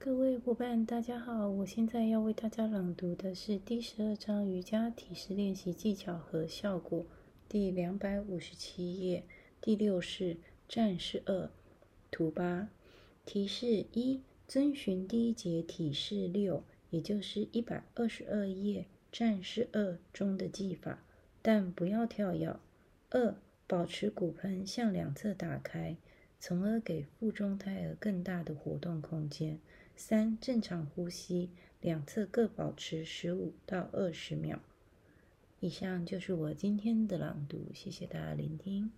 各位伙伴，大家好！我现在要为大家朗读的是第十二章瑜伽体式练习技巧和效果，第两百五十七页，第六式战士二，图八。提示一：遵循第一节体式六，也就是一百二十二页战士二中的技法，但不要跳跃。二、保持骨盆向两侧打开，从而给腹中胎儿更大的活动空间。三、正常呼吸，两侧各保持十五到二十秒。以上就是我今天的朗读，谢谢大家聆听。